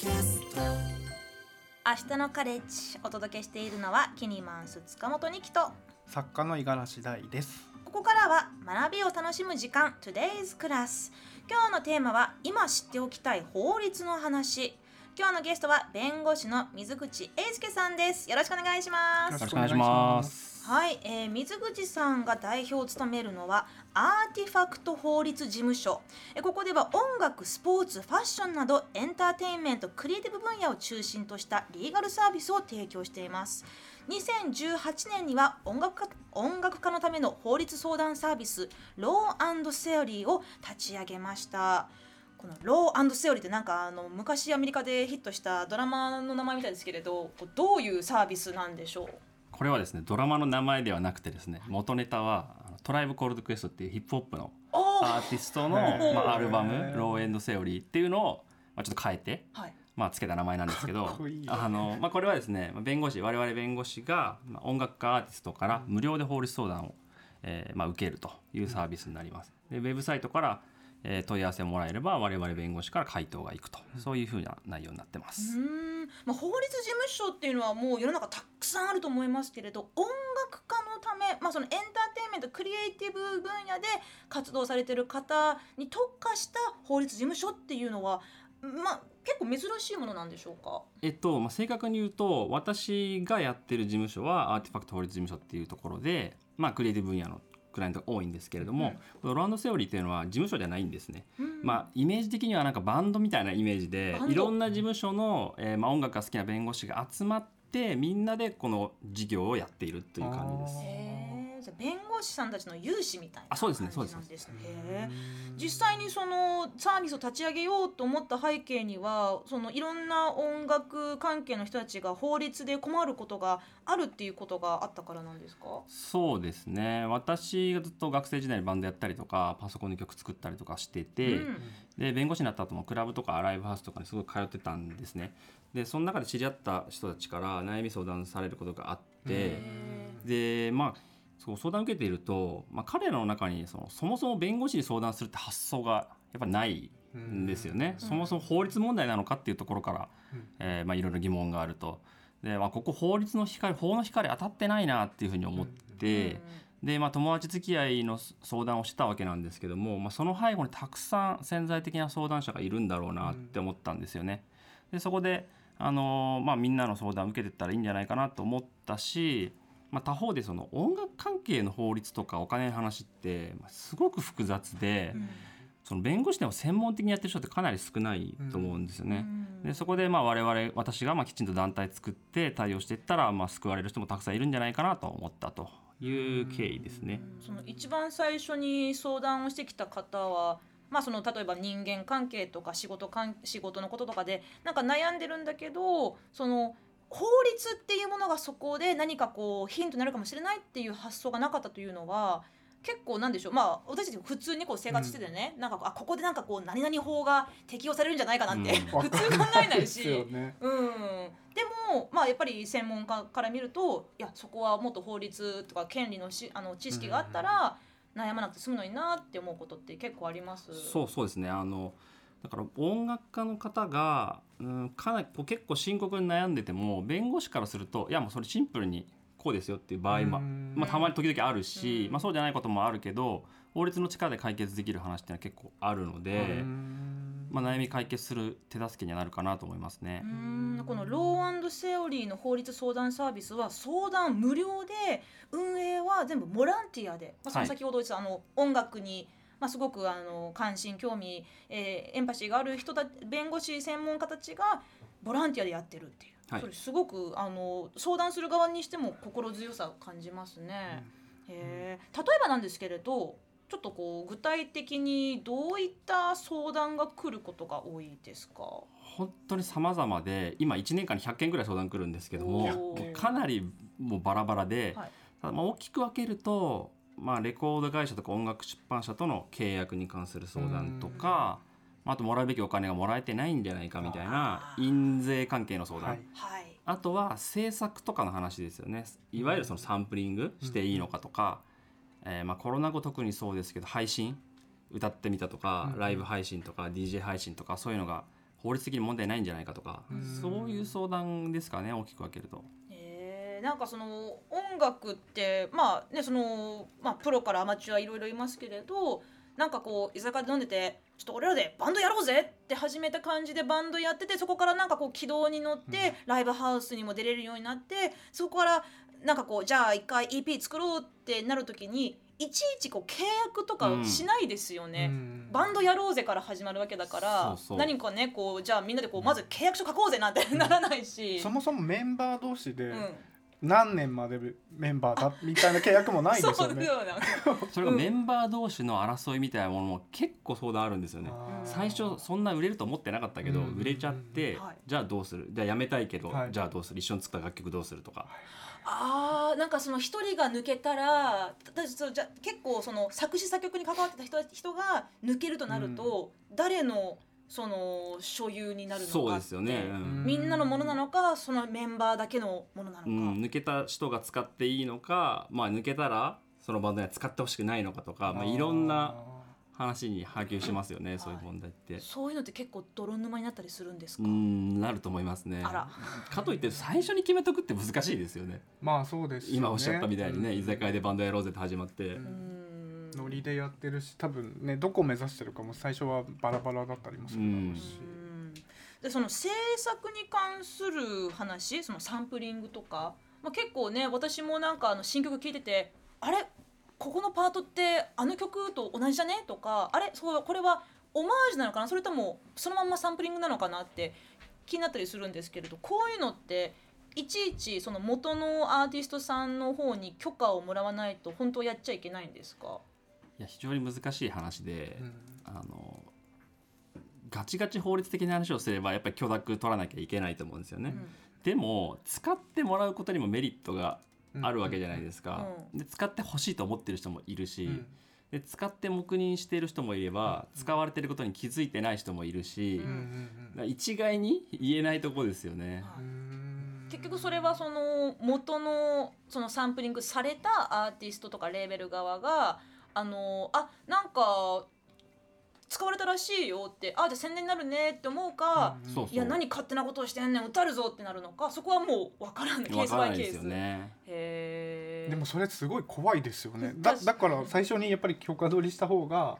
明日のカレッジお届けしているのはキニマンス塚本二木と。作家の五十嵐大です。ここからは学びを楽しむ時間 Today's Class 今日のテーマは今知っておきたい法律の話。今日のゲストは弁護士の水口英介さんです。よろしくお願いします。よろしくお願いしますはい、えー、水口さんが代表を務めるのはアーティファクト法律事務所。えここでは音楽スポーツファッションなどエンターテインメントクリエイティブ分野を中心としたリーガルサービスを提供しています。2018年には音楽家音楽家のための法律相談サービスローセオリーを立ち上げました。このローセオリーってなんかあの昔アメリカでヒットしたドラマの名前みたいですけれどどういうサービスなんでしょう？これはですねドラマの名前ではなくてですね元ネタはトライブコールドクエストっていうヒップホップのアーティストの、まあ、アルバム「ローエンドセオリー」っていうのを、まあ、ちょっと変えて、はい。まあ、つけた名前なんですけどあの、まあ、これはですね弁護士我々弁護士が、まあ、音楽家アーティストから無料で法律相談を、えーまあ、受けるというサービスになります。でウェブサイトからえー、問い合わせもらえれば我々弁護士から回答がいくと、そういうふうな内容になってます。うん。まあ、法律事務所っていうのはもう世の中たくさんあると思いますけれど音楽家のため、まあ、そのエンターテインメントクリエイティブ分野で活動されてる方に特化した法律事務所っていうのは、まあ、結構珍しいものなんでしょうか？えっと、まあ、正確に言うと私がやってる事務所はアーティファクト法律事務所っていうところで、まあ、クリエイティブ分野のクライアントが多いんですけれども、うん、ロランドセオリーっていうのは事務所じゃないんですね、うん、まあイメージ的にはなんかバンドみたいなイメージでいろんな事務所の、えーまあ、音楽が好きな弁護士が集まってみんなでこの事業をやっているという感じです。じゃ弁護士さんたちの有志みたいなあそうですねですね。実際にそのサービスを立ち上げようと思った背景にはそのいろんな音楽関係の人たちが法律で困ることがあるっていうことがあったからなんですか？そうですね。私がずっと学生時代にバンドやったりとかパソコンで曲作ったりとかしてて、うん、で弁護士になった後もクラブとかライブハウスとかにすごい通ってたんですね。でその中で知り合った人たちから悩み相談されることがあってでまあそう相談を受けていると、まあ、彼らの中にそのそもそも弁護士に相談するって発想がやっぱないんですよね、そもそも法律問題なのかっていうところから、えーまあ、いろいろ疑問があると。で、まあ、ここ法律の光法の光当たってないなっていうふうに思って、で、まあ、友達付き合いの相談をしたわけなんですけども、まあ、その背後にたくさん潜在的な相談者がいるんだろうなって思ったんですよね。でそこであのまあ、みんなの相談を受けてったらいいんじゃないかなと思ったし、まあ、他方でその音楽関係の法律とかお金の話ってすごく複雑で、うん、その弁護士でも専門的にやってる人ってかなり少ないと思うんですよね。うん、でそこでまあ我々私がまあきちんと団体作って対応していったらまあ救われる人もたくさんいるんじゃないかなと思ったという経緯ですね。その一番最初に相談をしてきた方はまあ、その例えば人間関係とか仕事かん仕事のこととかでなんか悩んでるんだけどその法律っていうものがそこで何かこうヒントになるかもしれないっていう発想がなかったというのは結構なんでしょう。まあ私たち普通にこう生活しててね、うん、なんかあここでなんかこう何々法が適用されるんじゃないかなって、うん、普通考えないし、ね、うん、でもまあやっぱり専門家から見るといやそこはもっと法律とか権利のしあの知識があったら、うん。悩まなくて済むのになって思うことって結構あります。そうそうですね。あのだから音楽家の方が、うん、かなりこう結構深刻に悩んでても弁護士からするといやもうそれシンプルにこうですよっていう場合も、まあ、たまに時々あるし、まあ、そうじゃないこともあるけど法律の力で解決できる話っていうのは結構あるので、まあ、悩み解決する手助けにはなるかなと思いますね。このローセオリーの法律相談サービスは相談無料で運営は全部ボランティアで、まあ、その先ほど言った、はい、あの音楽にまあ、すごくあの関心興味、えー、エンパシーがある人た弁護士専門家たちがボランティアでやってるっていう、はい、それすごくあの相談する側にしても心強さを感じますね。うん、えー、例えばなんですけれどちょっとこう具体的にどういった相談が来ることが多いですか？本当に様々で今1年間に100件ぐらい相談来るんですけどもかなりもうバラバラで、はい、ただまあ大きく分けるとまあ、レコード会社とか音楽出版社との契約に関する相談とか、あともらうべきお金がもらえてないんじゃないかみたいな印税関係の相談、はい、あとは制作とかの話ですよね。いわゆるそのサンプリングしていいのかとか、えー、まあコロナ後特にそうですけど配信歌ってみたとか、ライブ配信とか DJ 配信とかそういうのが法律的に問題ないんじゃないかとかうんそういう相談ですかね大きく分けると。えーなんかその音楽ってまあねその、まあ、プロからアマチュアいろいろいますけれどなんかこう居酒屋で飲んでてちょっと俺らでバンドやろうぜって始めた感じでバンドやっててそこからなんかこう軌道に乗って、ライブハウスにも出れるようになってそこからなんかこうじゃあ一回 EP 作ろうってなる時にいちいちこう契約とかしないですよね。うん。バンドやろうぜから始まるわけだから何かねこうじゃあみんなでこうまず契約書書こうぜなんてならないし、そもそもメンバー同士でうん、何年までメンバーだみたいな契約もないですよね。そうだよねそれがメンバー同士の争いみたいなものも結構相談あるんですよね。最初そんな売れると思ってなかったけど、うん。売れちゃって、はい。じゃあどうする？じゃあやめたいけど、はい。じゃあどうする？一緒に作った楽曲どうするとか、あーなんかその一人が抜けたらだそうじゃ結構その作詞作曲に関わってた人人が抜けるとなると、誰のその所有になるのかって。そうですよね、うん。みんなのものなのかそのメンバーだけのものなのか、うん。抜けた人が使っていいのか、まあ、抜けたらそのバンドには使ってほしくないのかとかまあ、いろんな話に波及しますよね、そういう問題って。そういうのって結構泥沼になったりするんですうか、んなると思いますね。あら。かといって最初に決めとくって難しいですよね。まあそうですよね。今おっしゃったみたいにね、うん居酒屋でバンドやろうぜって始まって、うんうんノリでやってるし多分ねどこを目指してるかも最初はバラバラだったりもするだろうし、うん。でその制作に関する話そのサンプリングとか、まあ、結構ね私もなんかあの新曲聴いててあれ？ここのパートってあの曲と同じじゃね？とかあれ？そうこれはオマージュなのかな？それともそのまんまサンプリングなのかな？って気になったりするんですけれどこういうのっていちいちその元のアーティストさんの方に許可をもらわないと本当やっちゃいけないんですか？や非常に難しい話で、うん。あのガチガチ法律的な話をすればやっぱり許諾取らなきゃいけないと思うんですよね、でも使ってもらうことにもメリットがあるわけじゃないですか、うで使ってほしいと思ってる人もいるし、うん。で使って黙認している人もいれば、使われてることに気づいてない人もいるし、うんうんうん。だから一概に言えないとこですよね。うん。うん。結局それはその元のそのサンプリングされたアーティストとかレーベル側があのあなんか使われたらしいよってあじゃあ宣伝になるねって思うか、うんそうそう。いや何勝手なことをしてんねん歌るぞってなるのかそこはもう分からんね。ケースバイケース。よね。へー。でもそれすごい怖いですよね。だだから最初にやっぱり許可取りした方が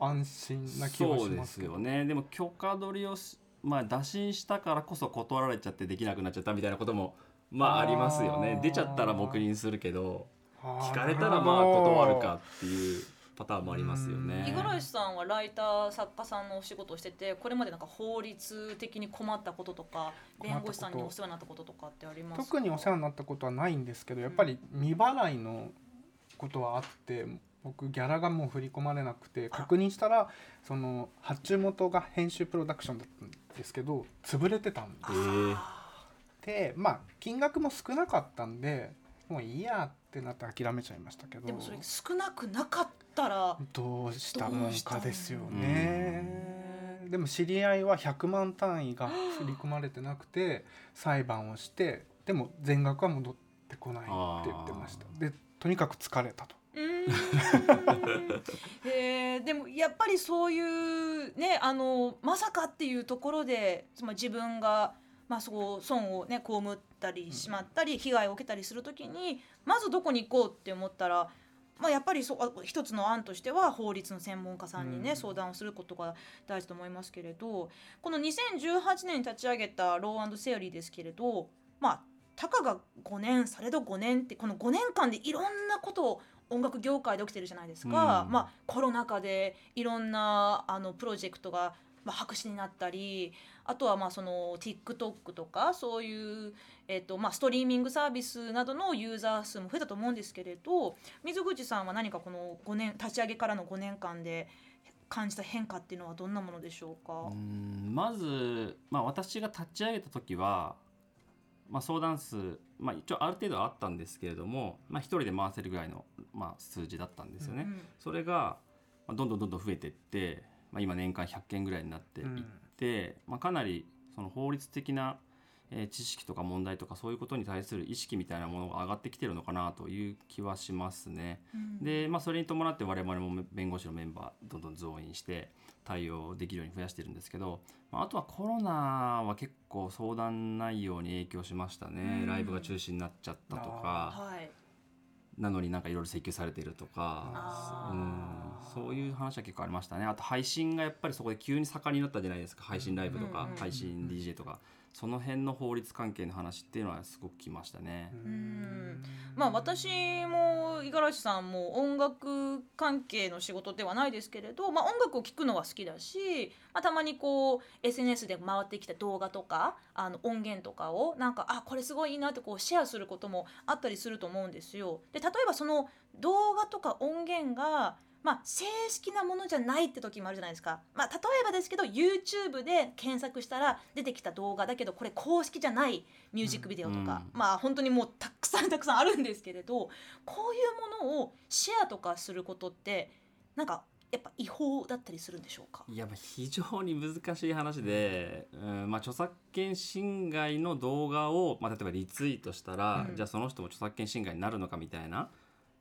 安心な気はそうでしますけど。すよね。でも許可取りをしまあ打診したからこそ断られちゃってできなくなっちゃったみたいなこともまあありますよね。出ちゃったら黙認するけど聞かれたらまあ断るかっていうパターンもありますよね。五。十嵐さんはライター作家さんのお仕事をしててこれまでなんか法律的に困ったこととか弁護士さんにお世話になったこととかってありますか？特にお世話になったことはないんですけどやっぱり未払いのことはあって僕ギャラがもう振り込まれなくて確認したらその発注元が編集プロダクションだったんですけど潰れてたんえー。でまあ金額も少なかったんでもういいやってなって諦めちゃいましたけど。でもそれ少なくなかったらどうしたもんかですようね。でも知り合いは100万単位が振り込まれてなくて裁判をしてでも全額は戻ってこないって言ってました。でとにかく疲れたと。うーん。へー。でもやっぱりそういうねあのまさかっていうところでつまり自分が、まあ、そう損をね被ったりしまったり被害を受けたりするときにまずどこに行こうって思ったら。まあ、やっぱりそ一つの案としては法律の専門家さんにね、うん。相談をすることが大事と思いますけれどこの2018年に立ち上げたローセオリーですけれどまあたかが5年されど5年ってこの5年間でいろんなことを音楽業界で起きてるじゃないですか、うん。まあ、コロナ禍でいろんなあのプロジェクトが、まあ、白紙になったりあとはまあその TikTok とかそういう、えっとまあ、ストリーミングサービスなどのユーザー数も増えたと思うんですけれど水口さんは何かこの5年立ち上げからの5年間で感じた変化っていうのはどんなものでしょうか？う、んまず、まあ、私が立ち上げた時は、まあ、相談数、まあ、一応ある程度はあったんですけれども、まあ、一人で回せるぐらいの、まあ、数字だったんですよね。うんそれが、まあ、どんどんどんどん増えていって、まあ、今年間100件ぐらいになっていって、まあ、かなりその法律的なえー知識とか問題とかそういうことに対する意識みたいなものが上がってきてるのかなという気はしますね。で、まあ、それに伴って我々も弁護士のメンバーどんどん増員して対応できるように増やしてるんですけど、まあ、あとはコロナは結構相談内容に影響しましたね、うん。ライブが中止になっちゃったとか。はいなのになんかいろいろ請求されてるとか。あうん。そういう話は結構ありましたね。あと配信がやっぱりそこで急に盛んになったじゃないですか。配信ライブとか、配信 DJ とかその辺の法律関係の話っていうのはすごくきましたね。んまあ私も五十嵐さんも音楽関係の仕事ではないですけれど、まあ、音楽を聴くのは好きだし、まあ、たまにこう SNS で回ってきた動画とかあの音源とかをなんかあこれすごいいいなってこうシェアすることもあったりすると思うんですよ。で例えばその動画とか音源がまあ、正式なものじゃないって時もあるじゃないですか、まあ、例えばですけど YouTube で検索したら出てきた動画だけどこれ公式じゃないミュージックビデオとか、うん。まあ本当にもうたくさんたくさんあるんですけれどこういうものをシェアとかすることってなんかやっぱ違法だったりするんでしょうか？いやまあ非常に難しい話で、うんまあ、著作権侵害の動画を、まあ、例えばリツイートしたら、うん。じゃあその人も著作権侵害になるのかみたいな、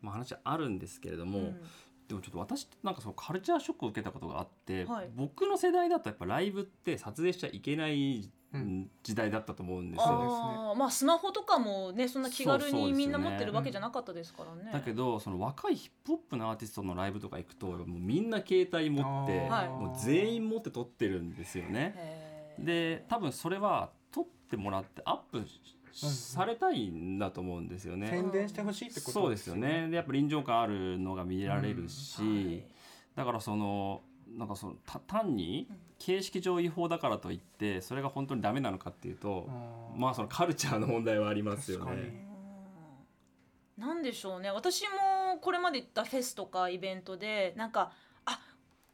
まあ、話はあるんですけれども、うんでもちょっと私なんかそのカルチャーショックを受けたことがあって、はい僕の世代だとやっぱライブって撮影しちゃいけないうん時代だったと思うんですよ。あーまあスマホとかもねそんな気軽にみんな持ってるわけじゃなかったですからね。だけどその若いヒップホップのアーティストのライブとか行くともうみんな携帯持って、はいもう全員持って撮ってるんですよね。で多分それは撮ってもらってアップされたいんだと思うんですよね。宣伝してほしいってことそうですよね。でやっぱ臨場感あるのが見られるし、はい。だからそのなんかそのた単にうん形式上違法だからといってそれが本当にダメなのかっていうと、まあそのカルチャーの問題はありますよね。うん。なんでしょうね。私もこれまで行ったフェスとかイベントでなんかあ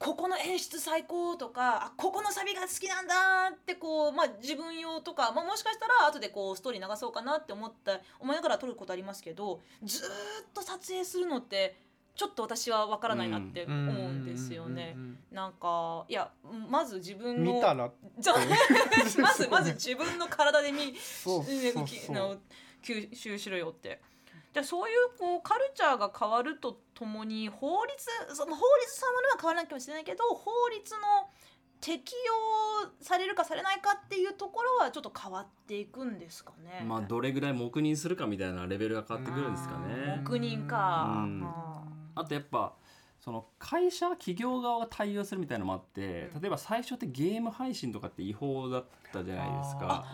ここの演出最高とかあここのサビが好きなんだってこう、まあ、自分用とか、まあ、もしかしたら後でこうストーリー流そうかなって思った思いながら撮ることありますけどずーっと撮影するのってちょっと私は分からないなって思うんですよね。なんかいやまず自うん分の まずまず自分の体で見そうねそうそ きのう吸収しろよって。じゃあそういうこうカルチャーが変わるとともに法律その法律そのものは変わらないかもしれないけど法律の適用されるかされないかっていうところはちょっと変わっていくんですかね。まあどれぐらい黙認するかみたいなレベルが変わってくるんですかね。黙認か。うんああとやっぱその会社企業側が対応するみたいなのもあって、うん例えば最初ってゲーム配信とかって違法だったじゃないですか。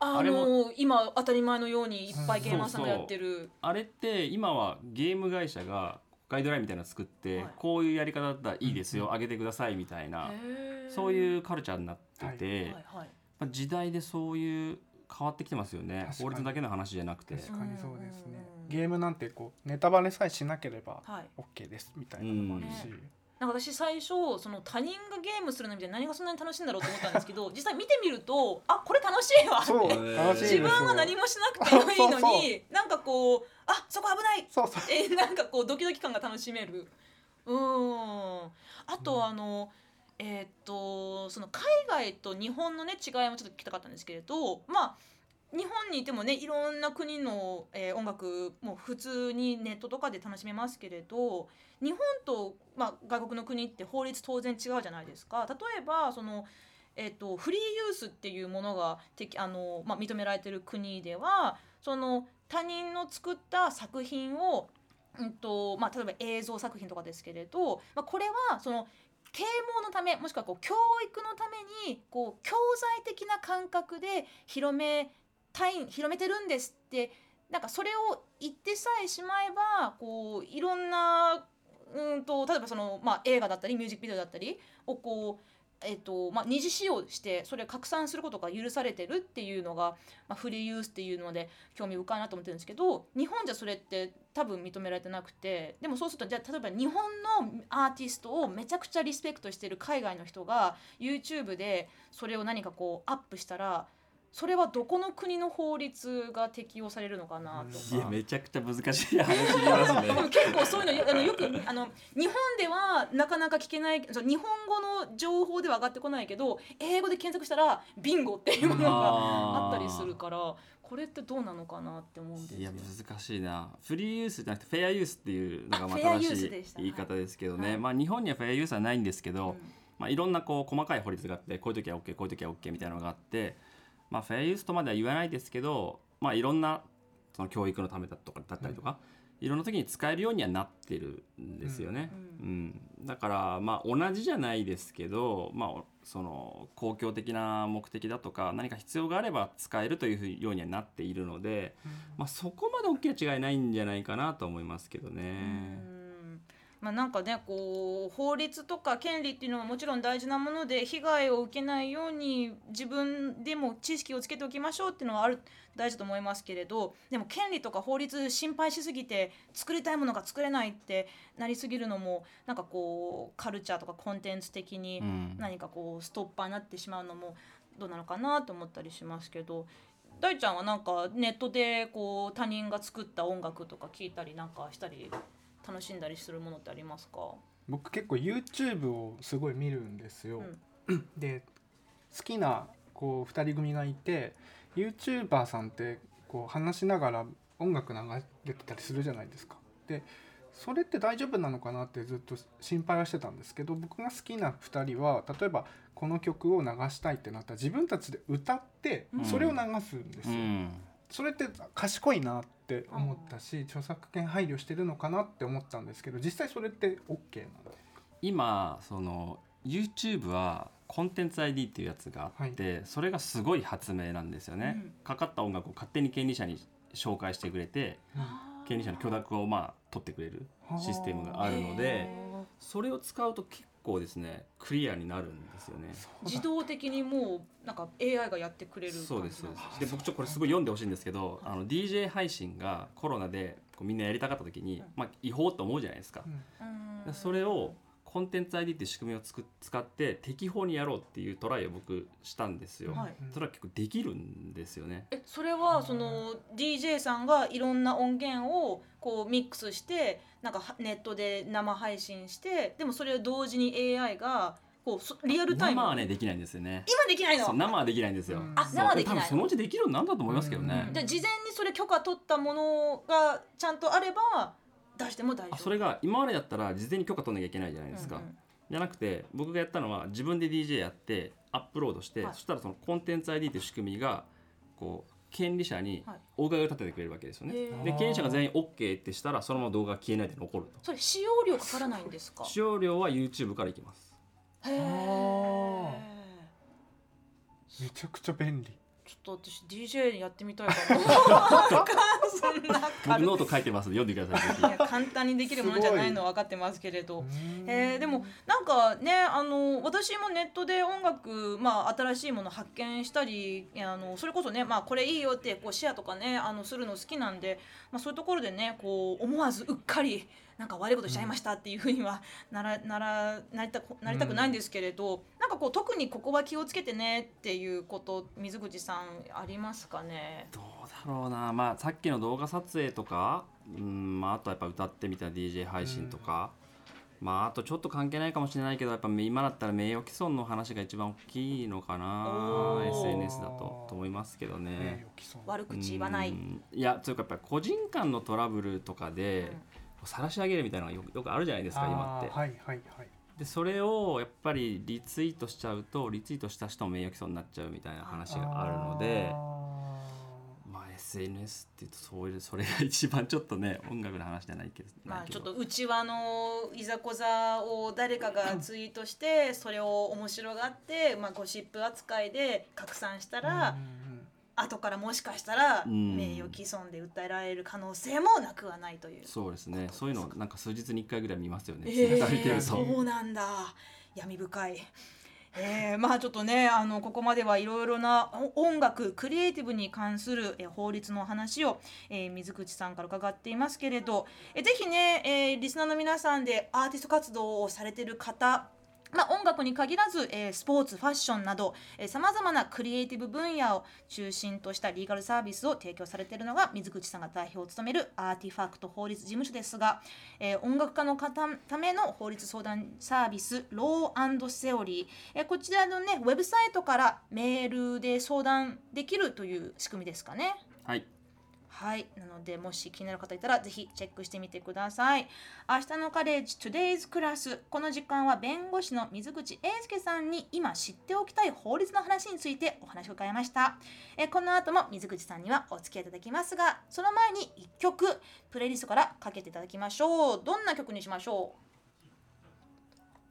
あああれの今当たり前のようにいっぱいゲーマーさんがやってる。あれって今はゲーム会社がガイドラインみたいなの作って、はい。こういうやり方だったらいいですよ、上げてくださいみたいな、そうういうカルチャーになってて、はいはい。まあ時代でそういう変わってきてますよね。法律だけの話じゃなくて。確かにそうですね。うん。ゲームなんてこうネタバレさえしなければはい。OK ですみたいなのもあるし、うんなんか私最初その他人がゲームするの見て何がそんなに楽しいんだろうと思ったんですけど 実際見てみるとあこれ楽しいわそうね。自分は何もしなくてもいいのになんかこうあそこ危ない。そうそう。えーなんかこうドキドキ感が楽しめる。うーん。あとあの、えーっとその海外と日本のね違いもちょっと聞きたかったんですけれどまあ日本にいてもねいろんな国の、えー音楽も普通にネットとかで楽しめますけれど日本と、まあ、外国の国って法律当然違うじゃないですか。例えばそのえっとフリーユースっていうものがてあの、まあ、認められてる国ではその他人の作った作品を、うんとまあ、例えば映像作品とかですけれど、まあ、これはその啓蒙のためもしくはこう教育のためにこう教材的な感覚で広めたい広めてるんですってなんかそれを言ってさえしまえばこういろんなうんと例えばその、まあ、映画だったりミュージックビデオだったりをこう、えっとまあ、二次使用してそれを拡散することが許されてるっていうのが、まあ、フリーユースっていうので興味深いなと思ってるんですけど日本じゃそれって多分認められてなくてでもそうするとじゃあ例えば日本のアーティストをめちゃくちゃリスペクトしてる海外の人が YouTube でそれを何かこうアップしたらそれはどこの国の法律が適用されるのかなとか。いやめちゃくちゃ難しい話言いますね。結構そういうのよあのよくあの日本ではなかなか聞けない日本語の情報では上がってこないけど英語で検索したらビンゴっていうものがあったりするからこれってどうなのかなって思うんですいや難しいな。フリーユースじゃなくてフェアユースっていうのが正しい言い方ですけどね、はい。まあ日本にはフェアユースはないんですけど、うんまあ、いろんなこう細かい法律があってこういう時は OK こういう時は OK みたいなのがあって、まあ、フェアユースとまでは言わないですけど、まあ、いろんなその教育のためだとかだったりとか、いろんな時に使えるようにはなってるんですよね。ううん。だからまあ同じじゃないですけど、まあ、その公共的な目的だとか何か必要があれば使えるというようにはなっているので、まあ、そこまで大きな違いないんじゃないかなと思いますけどね。うんまあ、なんかねこう法律とか権利っていうのはもちろん大事なもので被害を受けないように自分でも知識をつけておきましょうっていうのはある大事と思いますけれどでも権利とか法律心配しすぎて作りたいものが作れないってなりすぎるのもなんかこうカルチャーとかコンテンツ的にうん。何かこうストッパーになってしまうのもどうなのかなと思ったりしますけど大ちゃんはなんかネットでこう他人が作った音楽とか聞いたりなんかしたり楽しんだりするものってありますか、僕結構 YouTube をすごい見るんですよ。うんで好きなこう2人組がいて YouTuber さんってこう話しながら音楽流れてたりするじゃないですか。でそれって大丈夫なのかなってずっと心配はしてたんですけど僕が好きな2人は例えばこの曲を流したいってなったら自分たちで歌ってうんそれを流すんですよ。うんそれって賢いなって思ったし著作権配慮してるのかなって思ったんですけど実際それって OK なんです今その YouTube はコンテンツ ID っていうやつがあって、それがすごい発明なんですよね、うん。かかった音楽を勝手に権利者に紹介してくれて権利者の許諾をまあ取ってくれるシステムがあるのでへそれを使うと結構ですねクリアになるんですよね。ー自動的にもうなんか AI がやってくれるそうですそうです。で僕ちょっとこれすごい読んでほしいんですけどあの DJ 配信がコロナでこうみんなやりたかった時に、まあ、違法と思うじゃないですか、うん。でそれをコンテンツ ID っていう仕組みをつく使って適法にやろうっていうトライを僕したんですよ、はい。それは結構できるんですよね。えそれはその DJ さんがいろんな音源をこうミックスしてなんかはネットで生配信してでもそれを同時に AI がこうそリアルタイム生はねできないんですよね。今できないの？生はできないんですよ、うん。あ生はできないの？多分そのうちできるようになるんだと思いますけどね、うん。じゃあ事前にそれ許可取ったものがちゃんとあれば出しても大丈夫。あそれが今までだったら事前に許可取んなきゃいけないじゃないですか、うんうん。じゃなくて僕がやったのは自分で DJ やってアップロードして、はい。そしたらそのコンテンツ ID という仕組みがこう権利者にはい。お伺いを立ててくれるわけですよね、へー。で権利者が全員 OK ってしたらそのまま動画が消えないで残ると。それ使用料かからないんですか？使用料は YouTube からいきます。へあえめちゃくちゃ便利ちょっと私 DJ やってみたいかもそんな僕ノート書いてます。読んでくださいぜいや簡単にできるものじゃないのは分かってますけれど。えーでももなんかねあの私もネットで音楽、まあ、新しいもの発見したりあのそれこそね、まあ、これいいよってこうシェアとかねあのするの好きなんで、まあ、そういうところでねこう思わずうっかりなんか悪いことしちゃいましたっていうふうにはならならなりたくなりたくないんですけれど、なんかこう特にここは気をつけてねっていうこと水口さんありますかね？どうだろうな。まあさっきの動画撮影とかうん、まあ、あとはやっぱ歌ってみた DJ 配信とか、まああとちょっと関係ないかもしれないけどやっぱ今だったら名誉毀損の話が一番大きいのかな SNS だと。と思いますけどね。悪口言わない。うん。いやというかやっぱり個人間のトラブルとかで晒し上げるみたいなのがよくよくあるじゃないですか今って。はいはいはい。でそれをやっぱりリツイートしちゃうとリツイートした人も名誉毀損になっちゃうみたいな話があるのでまあ SNS っていうとそういうそれが一番ちょっとね音楽の話じゃないけどまあ、ないけど。ちょっと内輪のいざこざを誰かがツイートしてそれを面白がって、まあ、ゴシップ扱いで拡散したら、後からもしかしたらうん。名誉毀損で訴えられる可能性もなくはないという。そうですね。そういうのなんか数日に1回ぐらい見ますよね、えーそうなんだ。闇深い。えー、まあちょっとねあのここまではいろいろなお音楽クリエイティブに関するえー法律の話を、えー水口さんから伺っていますけれど。えーぜひね、えーリスナーの皆さんでアーティスト活動をされてる方まあ、音楽に限らず、えースポーツファッションなどさまざまなクリエイティブ分野を中心としたリーガルサービスを提供されているのが水口さんが代表を務めるアーティファクト法律事務所ですが、えー音楽家の方ための法律相談サービスローセオリー、えーこちらのねウェブサイトからメールで相談できるという仕組みですかね。はいはい。なので、もし気になる方いたら、ぜひチェックしてみてください。明日のカレッジ Today's Class。この時間は弁護士の水口英介さんに今知っておきたい法律の話についてお話を伺いました。えこの後も水口さんにはお付き合いいただきますが、その前に1曲、プレイリストからかけていただきましょう。どんな曲にしましょう？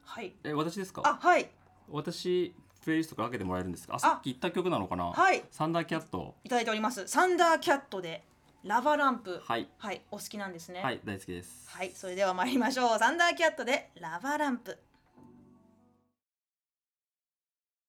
はい。え私ですか？あ、はい。私プレイリストからかけてもらえるんですかあさっき言った曲なのかな？はいサンダーキャットいただいております。サンダーキャットでラバランプ。はいはい。お好きなんですね。はい大好きですはい、それでは参りましょう。サンダーキャットでラバーランプ。